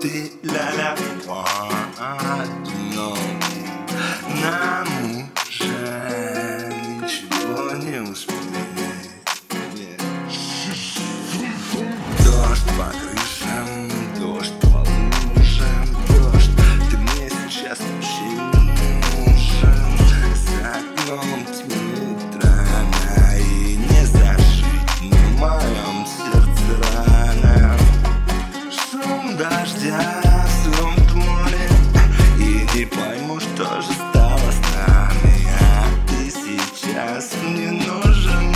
ты ля-ля одинокий Нам уже ничего не успеть. Дождь по крышам, дождя в сыром море И не пойму, что же стало с нами А ты сейчас мне нужен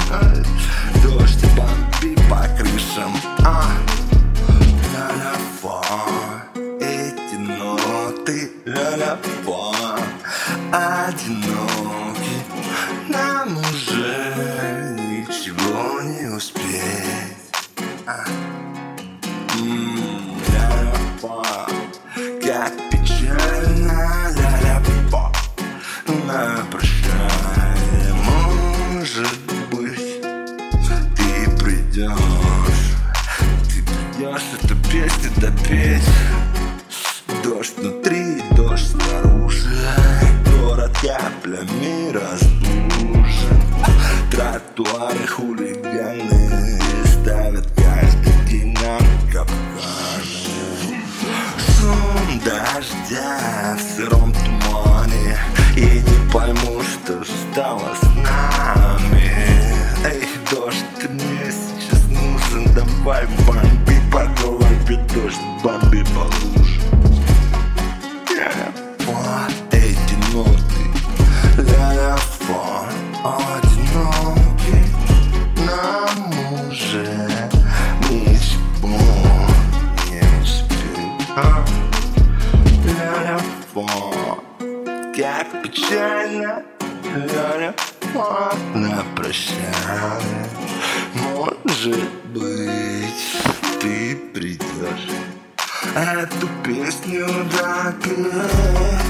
Дождь бомби по крышам а. Ля-ля-фа Эти ноты Ля-ля-фа Одинокий Нам уже ничего не успеть а. Как печально Ля-ля-фа На прощание Может быть Ты придешь Ты придешь эту песню допеть Дождь внутри, дождь снаружи Город каплями разбужен Тротуары хулиганы Ставят каждый день нам стало с нами. Эй, дождь, ты мне сейчас нужен. Давай бомби по голове Дождь, бомби по луже Ля-ля-фа, эти ноты Ля-ля-фа, одинокий. Нам уже ничего не успеть а? Ля-ля-фа, как печально на прощание Может быть, ты придешь. Эту песню допеть